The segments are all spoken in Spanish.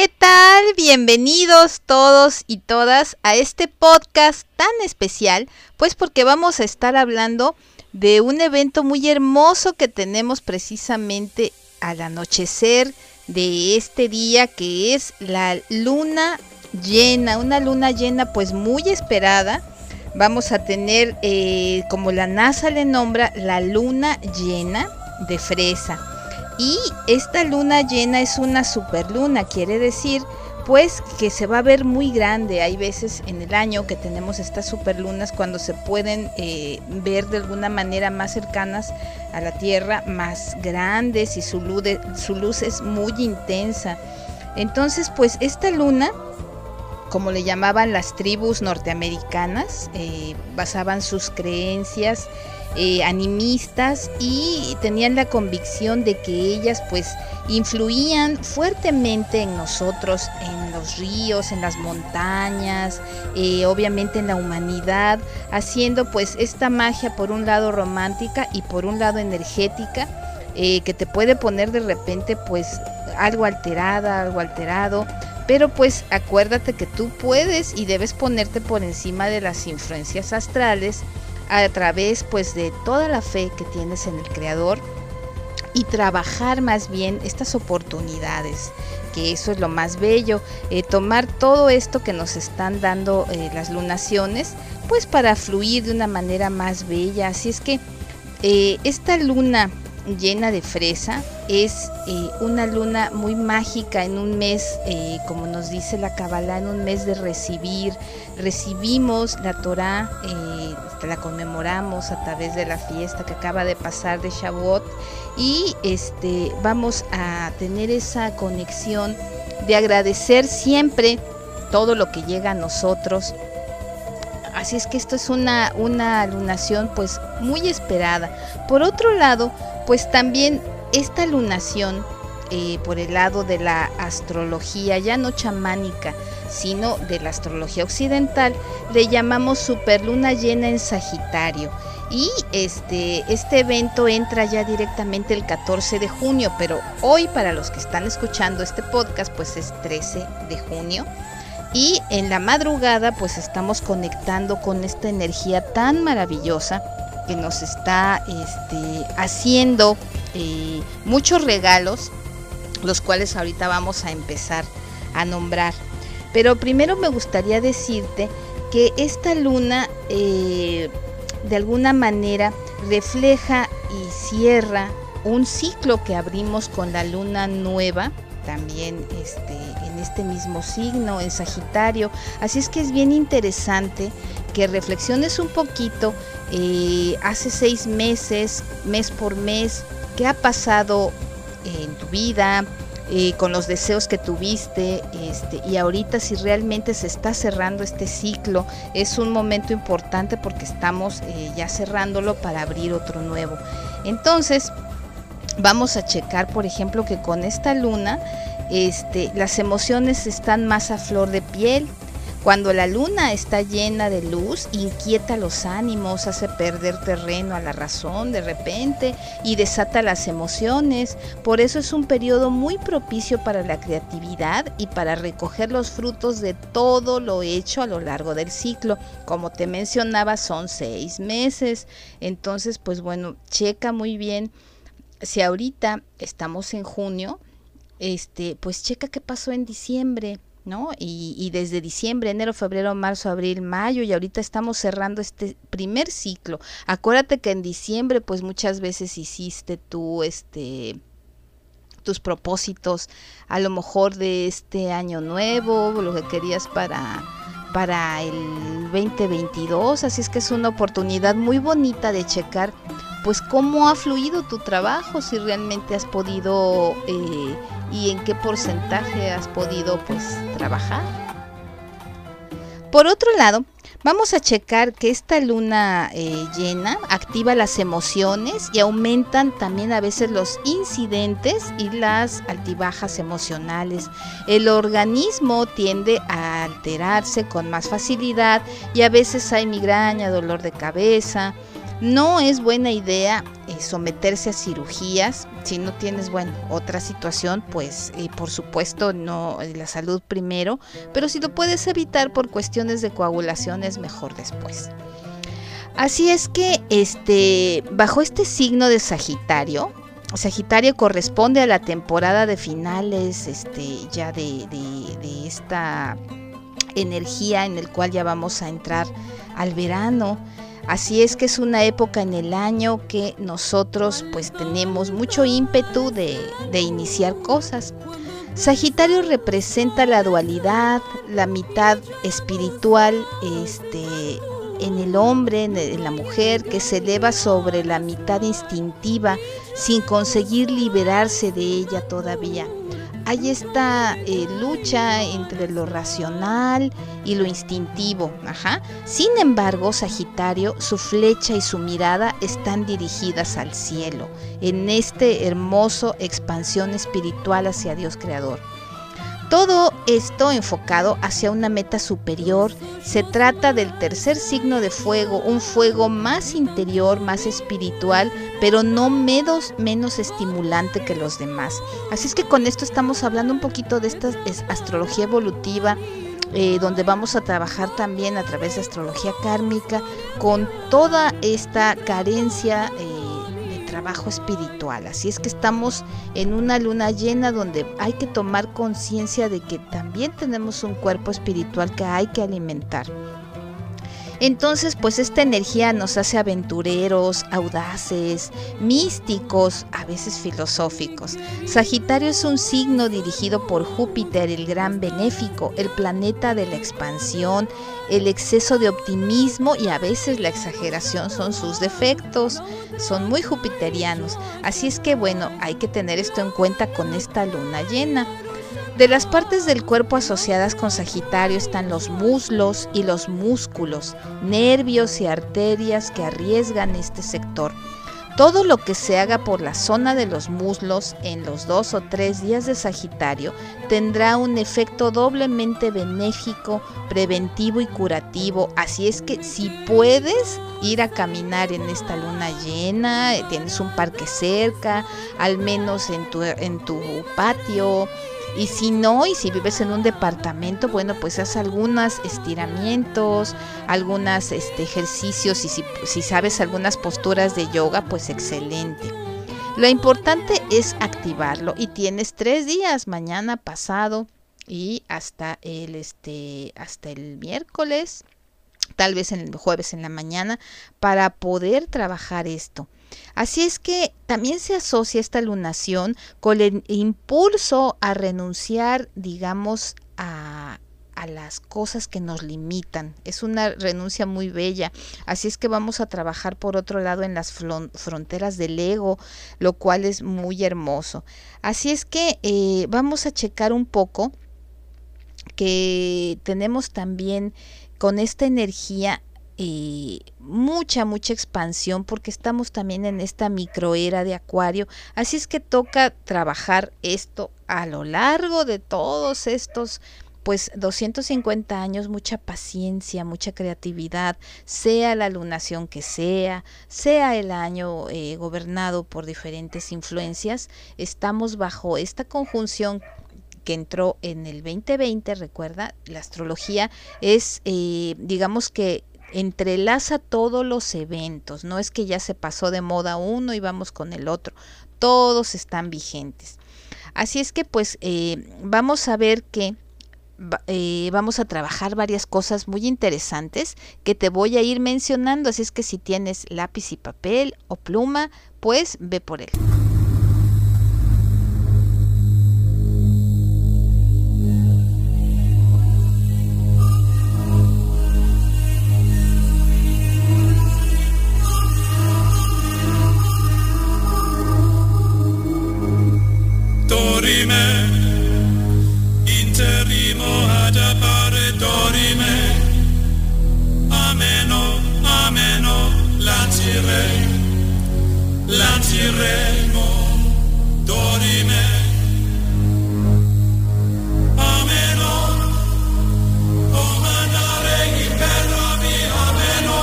¿Qué tal? Bienvenidos todos y todas a este podcast tan especial, pues porque vamos a estar hablando de un evento muy hermoso que tenemos precisamente al anochecer de este día que es la luna llena, una luna llena pues muy esperada. Vamos a tener, eh, como la NASA le nombra, la luna llena de fresa. Y esta luna llena es una superluna, quiere decir pues que se va a ver muy grande. Hay veces en el año que tenemos estas superlunas cuando se pueden eh, ver de alguna manera más cercanas a la Tierra, más grandes y su luz, es muy intensa. Entonces pues esta luna como le llamaban las tribus norteamericanas, eh, basaban sus creencias eh, animistas y tenían la convicción de que ellas pues influían fuertemente en nosotros, en los ríos, en las montañas, eh, obviamente en la humanidad, haciendo pues esta magia por un lado romántica y por un lado energética, que te puede poner de repente pues algo alterada, algo alterado, pero pues acuérdate que tú puedes y debes ponerte por encima de las influencias astrales a través pues de toda la fe que tienes en el creador y trabajar más bien estas oportunidades que eso es lo más bello eh, tomar todo esto que nos están dando eh, las lunaciones pues para fluir de una manera más bella. Así es que eh, esta luna llena de fresa. Es eh, una luna muy mágica en un mes, eh, como nos dice la Kabbalah, en un mes de recibir. Recibimos la Torah, eh, la conmemoramos a través de la fiesta que acaba de pasar de Shavuot y este, vamos a tener esa conexión de agradecer siempre todo lo que llega a nosotros, Así es que esto es una, una lunación pues muy esperada. Por otro lado, pues también esta lunación eh, por el lado de la astrología, ya no chamánica, sino de la astrología occidental, le llamamos superluna llena en Sagitario. Y este, este evento entra ya directamente el 14 de junio, pero hoy para los que están escuchando este podcast, pues es 13 de junio. Y en la madrugada pues estamos conectando con esta energía tan maravillosa que nos está este, haciendo eh, muchos regalos, los cuales ahorita vamos a empezar a nombrar. Pero primero me gustaría decirte que esta luna eh, de alguna manera refleja y cierra un ciclo que abrimos con la luna nueva, también este, este mismo signo, en Sagitario. Así es que es bien interesante que reflexiones un poquito eh, hace seis meses, mes por mes, qué ha pasado en tu vida, eh, con los deseos que tuviste este, y ahorita si realmente se está cerrando este ciclo es un momento importante porque estamos eh, ya cerrándolo para abrir otro nuevo entonces vamos a checar, por ejemplo, que con esta luna este, las emociones están más a flor de piel. Cuando la luna está llena de luz, inquieta los ánimos, hace perder terreno a la razón de repente y desata las emociones. Por eso es un periodo muy propicio para la creatividad y para recoger los frutos de todo lo hecho a lo largo del ciclo. Como te mencionaba, son seis meses. Entonces, pues bueno, checa muy bien si ahorita estamos en junio, este, pues checa qué pasó en diciembre, ¿no? Y, y, desde diciembre, enero, febrero, marzo, abril, mayo, y ahorita estamos cerrando este primer ciclo. Acuérdate que en diciembre, pues muchas veces hiciste tú, este, tus propósitos, a lo mejor de este año nuevo, lo que querías para para el 2022, así es que es una oportunidad muy bonita de checar pues cómo ha fluido tu trabajo, si realmente has podido eh, y en qué porcentaje has podido pues trabajar. Por otro lado, Vamos a checar que esta luna eh, llena activa las emociones y aumentan también a veces los incidentes y las altibajas emocionales. El organismo tiende a alterarse con más facilidad y a veces hay migraña, dolor de cabeza, no es buena idea eh, someterse a cirugías si no tienes, bueno, otra situación, pues eh, por supuesto no eh, la salud primero, pero si lo puedes evitar por cuestiones de coagulación es mejor después. Así es que este bajo este signo de Sagitario, Sagitario corresponde a la temporada de finales, este, ya de, de esta energía en el cual ya vamos a entrar al verano. Así es que es una época en el año que nosotros pues tenemos mucho ímpetu de, iniciar cosas. Sagitario representa la dualidad, la mitad espiritual este, en el hombre, en la mujer, que se eleva sobre la mitad instintiva sin conseguir liberarse de ella todavía hay esta eh, lucha entre lo racional y lo instintivo. Ajá. Sin embargo, Sagitario, su flecha y su mirada están dirigidas al cielo, en este hermoso expansión espiritual hacia Dios Creador. Todo esto enfocado hacia una meta superior. Se trata del tercer signo de fuego, un fuego más interior, más espiritual, pero no menos, menos estimulante que los demás. Así es que con esto estamos hablando un poquito de esta astrología evolutiva. Eh, donde vamos a trabajar también a través de astrología kármica con toda esta carencia eh, espiritual. Así es que estamos en una luna llena donde hay que tomar conciencia de que también tenemos un cuerpo espiritual que hay que alimentar. Entonces, pues esta energía nos hace aventureros, audaces, místicos, a veces filosóficos. Sagitario es un signo dirigido por Júpiter, el gran benéfico, el planeta de la expansión, el exceso de optimismo y a veces la exageración son sus defectos, son muy jupiterianos. Así es que bueno, hay que tener esto en cuenta con esta luna llena. De las partes del cuerpo asociadas con Sagitario están los muslos y los músculos, nervios y arterias que arriesgan este sector. Todo lo que se haga por la zona de los muslos en los dos o tres días de Sagitario tendrá un efecto doblemente benéfico, preventivo y curativo. Así es que si puedes ir a caminar en esta luna llena, tienes un parque cerca, al menos en tu, en tu patio, y si no, y si vives en un departamento, bueno, pues haz algunos estiramientos, algunos este, ejercicios y si, si sabes algunas posturas de yoga, pues excelente. Lo importante es activarlo y tienes tres días, mañana, pasado y hasta el, este, hasta el miércoles, tal vez en el jueves en la mañana, para poder trabajar esto. Así es que también se asocia esta lunación con el impulso a renunciar, digamos, a, las cosas que nos limitan. Es una renuncia muy bella. Así es que vamos a trabajar por otro lado en las fronteras del ego, lo cual es muy hermoso. Así es que eh, vamos a checar un poco que tenemos también con esta energía eh, mucha, mucha expansión porque estamos también en esta microera de acuario. Así es que toca trabajar esto a lo largo de todos estos pues 250 años, mucha paciencia, mucha creatividad, sea la lunación que sea, sea el año eh, gobernado por diferentes influencias, estamos bajo esta conjunción que entró en el 2020, recuerda, la astrología es, eh, digamos que entrelaza todos los eventos, no es que ya se pasó de moda uno y vamos con el otro, todos están vigentes. Así es que pues eh, vamos a ver que eh, vamos a trabajar varias cosas muy interesantes que te voy a ir mencionando, así es que si tienes lápiz y papel o pluma, pues ve por él. Interime, interimo ad appare dorime, ameno, ameno, lancire, lanciremo, dorime, ameno, comandare il ameno.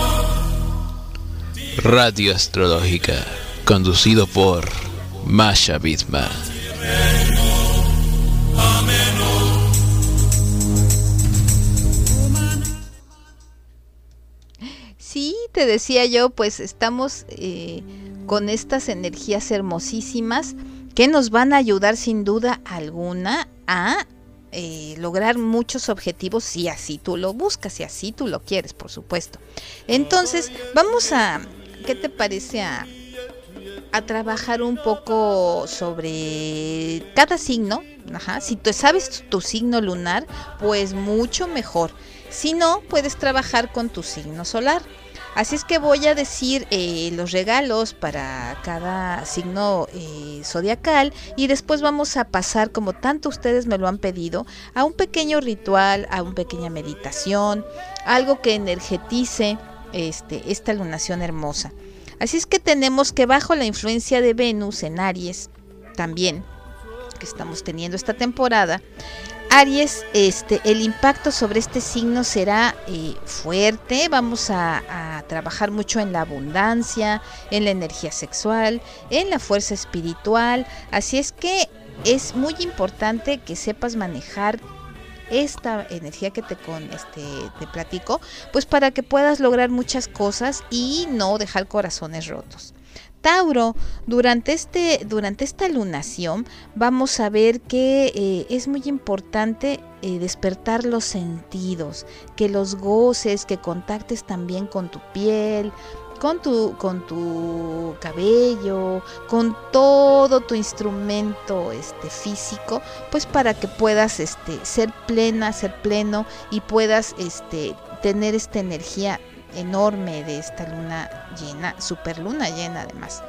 Radio Astrológica, conducido por Masha Bisma. Sí, te decía yo, pues estamos eh, con estas energías hermosísimas que nos van a ayudar sin duda alguna a eh, lograr muchos objetivos si así tú lo buscas, si así tú lo quieres, por supuesto. Entonces, vamos a, ¿qué te parece a, a trabajar un poco sobre cada signo? Ajá, si tú sabes tu signo lunar, pues mucho mejor. Si no, puedes trabajar con tu signo solar. Así es que voy a decir eh, los regalos para cada signo eh, zodiacal y después vamos a pasar, como tanto ustedes me lo han pedido, a un pequeño ritual, a una pequeña meditación, algo que energetice este, esta lunación hermosa. Así es que tenemos que bajo la influencia de Venus en Aries, también, que estamos teniendo esta temporada, Aries, este, el impacto sobre este signo será eh, fuerte. Vamos a, a, trabajar mucho en la abundancia, en la energía sexual, en la fuerza espiritual. Así es que es muy importante que sepas manejar esta energía que te con este te platico, pues para que puedas lograr muchas cosas y no dejar corazones rotos. Tauro, durante, este, durante esta lunación vamos a ver que eh, es muy importante eh, despertar los sentidos, que los goces, que contactes también con tu piel, con tu, con tu cabello, con todo tu instrumento este, físico, pues para que puedas este, ser plena, ser pleno y puedas este, tener esta energía enorme de esta luna llena, super luna llena además.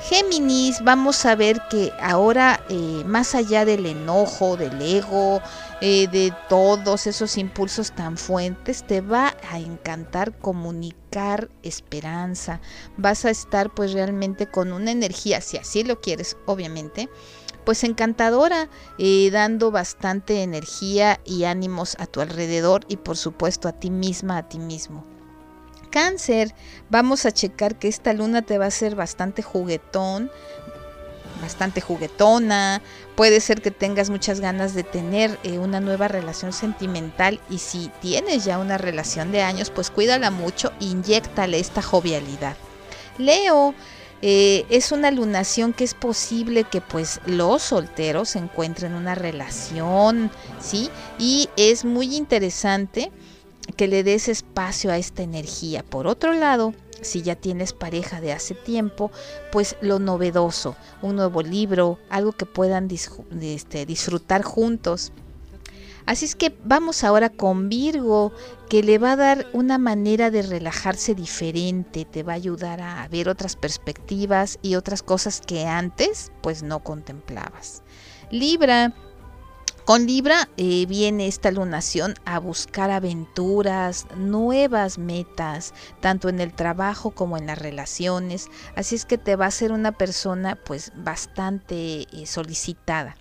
Géminis, vamos a ver que ahora eh, más allá del enojo, del ego, eh, de todos esos impulsos tan fuertes, te va a encantar comunicar esperanza. Vas a estar pues realmente con una energía, si así lo quieres, obviamente, pues encantadora, eh, dando bastante energía y ánimos a tu alrededor y por supuesto a ti misma, a ti mismo. Cáncer, vamos a checar que esta luna te va a ser bastante juguetón, bastante juguetona. Puede ser que tengas muchas ganas de tener eh, una nueva relación sentimental y si tienes ya una relación de años, pues cuídala mucho, inyectale esta jovialidad. Leo, eh, es una lunación que es posible que pues los solteros encuentren una relación, ¿sí? Y es muy interesante que le des espacio a esta energía. Por otro lado, si ya tienes pareja de hace tiempo, pues lo novedoso, un nuevo libro, algo que puedan este, disfrutar juntos. Así es que vamos ahora con Virgo, que le va a dar una manera de relajarse diferente, te va a ayudar a ver otras perspectivas y otras cosas que antes pues no contemplabas. Libra, con Libra eh, viene esta lunación a buscar aventuras, nuevas metas, tanto en el trabajo como en las relaciones. Así es que te va a ser una persona pues bastante eh, solicitada.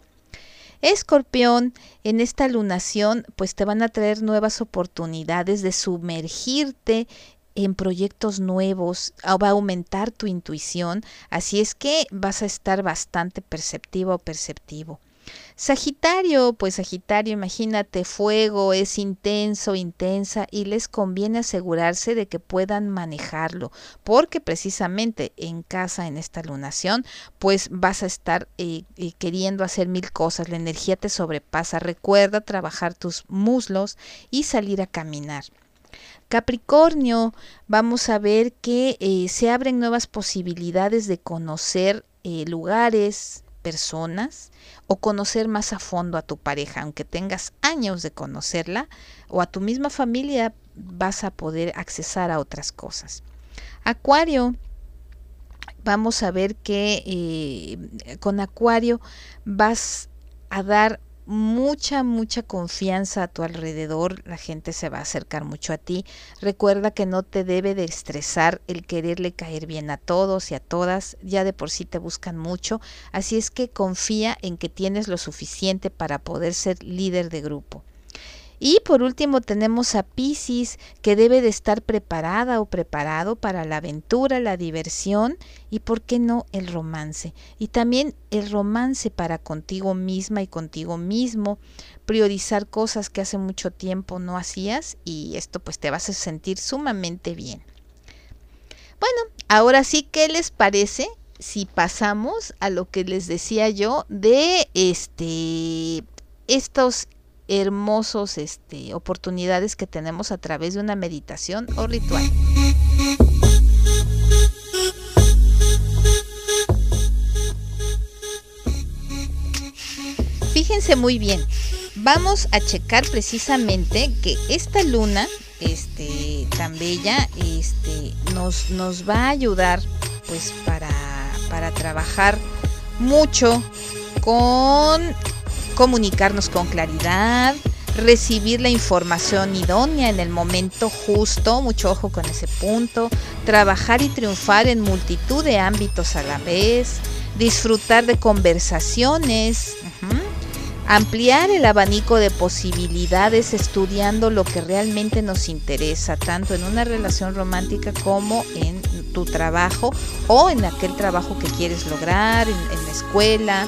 Escorpión, en esta lunación pues te van a traer nuevas oportunidades de sumergirte en proyectos nuevos, va a aumentar tu intuición, así es que vas a estar bastante perceptivo o perceptivo. Sagitario, pues Sagitario, imagínate, fuego es intenso, intensa y les conviene asegurarse de que puedan manejarlo, porque precisamente en casa, en esta lunación, pues vas a estar eh, eh, queriendo hacer mil cosas, la energía te sobrepasa, recuerda trabajar tus muslos y salir a caminar. Capricornio, vamos a ver que eh, se abren nuevas posibilidades de conocer lugares, personas o conocer más a fondo a tu pareja, aunque tengas años de conocerla o a tu misma familia, vas a poder accesar a otras cosas. Acuario, vamos a ver que eh, con Acuario vas a dar mucha, mucha confianza a tu alrededor, la gente se va a acercar mucho a ti. Recuerda que no te debe de estresar el quererle caer bien a todos y a todas, ya de por sí te buscan mucho, así es que confía en que tienes lo suficiente para poder ser líder de grupo. Y por último tenemos a Pisces, que debe de estar preparada o preparado para la aventura, la diversión y, por qué no, el romance. Y también el romance para contigo misma y contigo mismo, priorizar cosas que hace mucho tiempo no hacías y esto pues te vas a sentir sumamente bien. Bueno, ahora sí, ¿qué les parece si pasamos a lo que les decía yo de este estos hermosos este, oportunidades que tenemos a través de una meditación o ritual. Fíjense muy bien, vamos a checar precisamente que esta luna este, tan bella este, nos, nos va a ayudar pues para, para trabajar mucho con comunicarnos con claridad, recibir la información idónea en el momento justo, mucho ojo con ese punto, trabajar y triunfar en multitud de ámbitos a la vez, disfrutar de conversaciones, ampliar el abanico de posibilidades estudiando lo que realmente nos interesa, tanto en una relación romántica como en tu trabajo o en aquel trabajo que quieres lograr, en, la escuela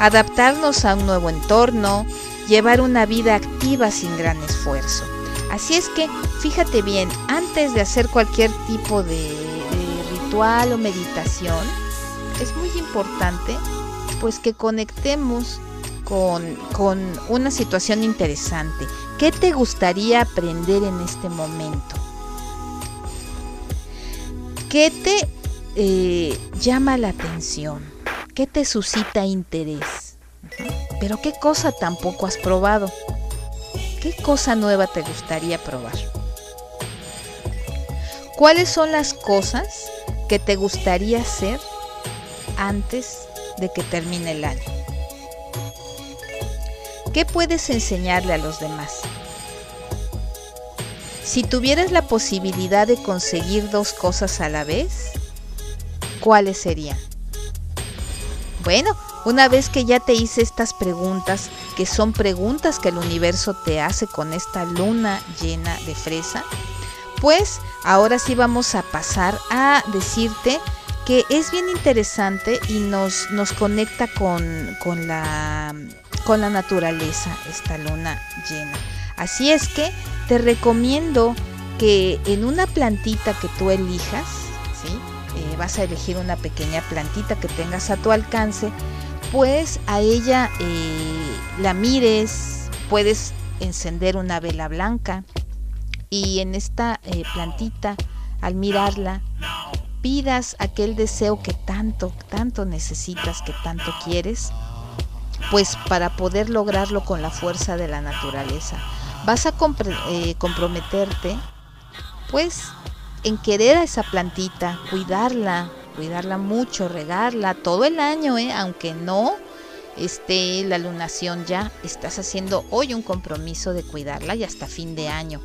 adaptarnos a un nuevo entorno, llevar una vida activa sin gran esfuerzo. Así es que fíjate bien, antes de hacer cualquier tipo de, ritual o meditación, es muy importante pues que conectemos con, con, una situación interesante. ¿Qué te gustaría aprender en este momento? ¿Qué te eh, llama la atención? ¿Qué te suscita interés? Pero ¿qué cosa tampoco has probado? ¿Qué cosa nueva te gustaría probar? ¿Cuáles son las cosas que te gustaría hacer antes de que termine el año? ¿Qué puedes enseñarle a los demás? Si tuvieras la posibilidad de conseguir dos cosas a la vez, ¿cuáles serían? Bueno, una vez que ya te hice estas preguntas, que son preguntas que el universo te hace con esta luna llena de fresa, pues ahora sí vamos a pasar a decirte que es bien interesante y nos, nos conecta con, con, la, con la naturaleza, esta luna llena. Así es que te recomiendo que en una plantita que tú elijas. Eh, vas a elegir una pequeña plantita que tengas a tu alcance, pues a ella eh, la mires, puedes encender una vela blanca y en esta eh, plantita, al mirarla, pidas aquel deseo que tanto, tanto necesitas, que tanto quieres, pues para poder lograrlo con la fuerza de la naturaleza. Vas a comprometerte, pues en querer a esa plantita, cuidarla, cuidarla mucho, regarla todo el año, ¿eh? aunque no esté la lunación ya, estás haciendo hoy un compromiso de cuidarla y hasta fin de año.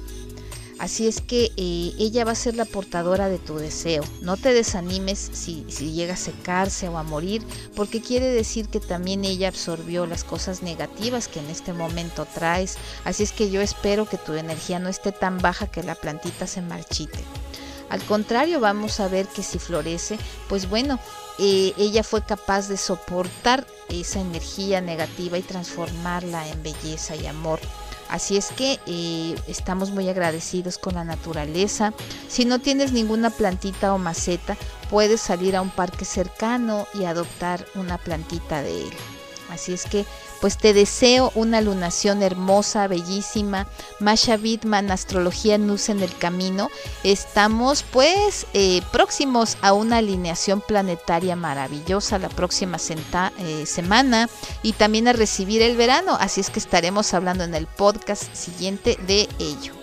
Así es que eh, ella va a ser la portadora de tu deseo. No te desanimes si, si llega a secarse o a morir, porque quiere decir que también ella absorbió las cosas negativas que en este momento traes. Así es que yo espero que tu energía no esté tan baja que la plantita se marchite. Al contrario, vamos a ver que si florece, pues bueno, eh, ella fue capaz de soportar esa energía negativa y transformarla en belleza y amor. Así es que eh, estamos muy agradecidos con la naturaleza. Si no tienes ninguna plantita o maceta, puedes salir a un parque cercano y adoptar una plantita de él. Así es que pues te deseo una lunación hermosa, bellísima. Masha Bitman, Astrología Nus en el Camino. Estamos pues eh, próximos a una alineación planetaria maravillosa la próxima eh, semana y también a recibir el verano. Así es que estaremos hablando en el podcast siguiente de ello.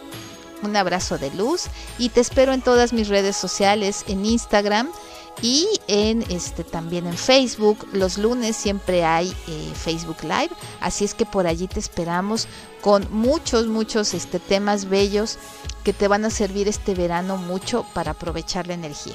Un abrazo de luz y te espero en todas mis redes sociales, en Instagram y en este también en Facebook. Los lunes siempre hay eh, Facebook Live, así es que por allí te esperamos con muchos, muchos este, temas bellos que te van a servir este verano mucho para aprovechar la energía.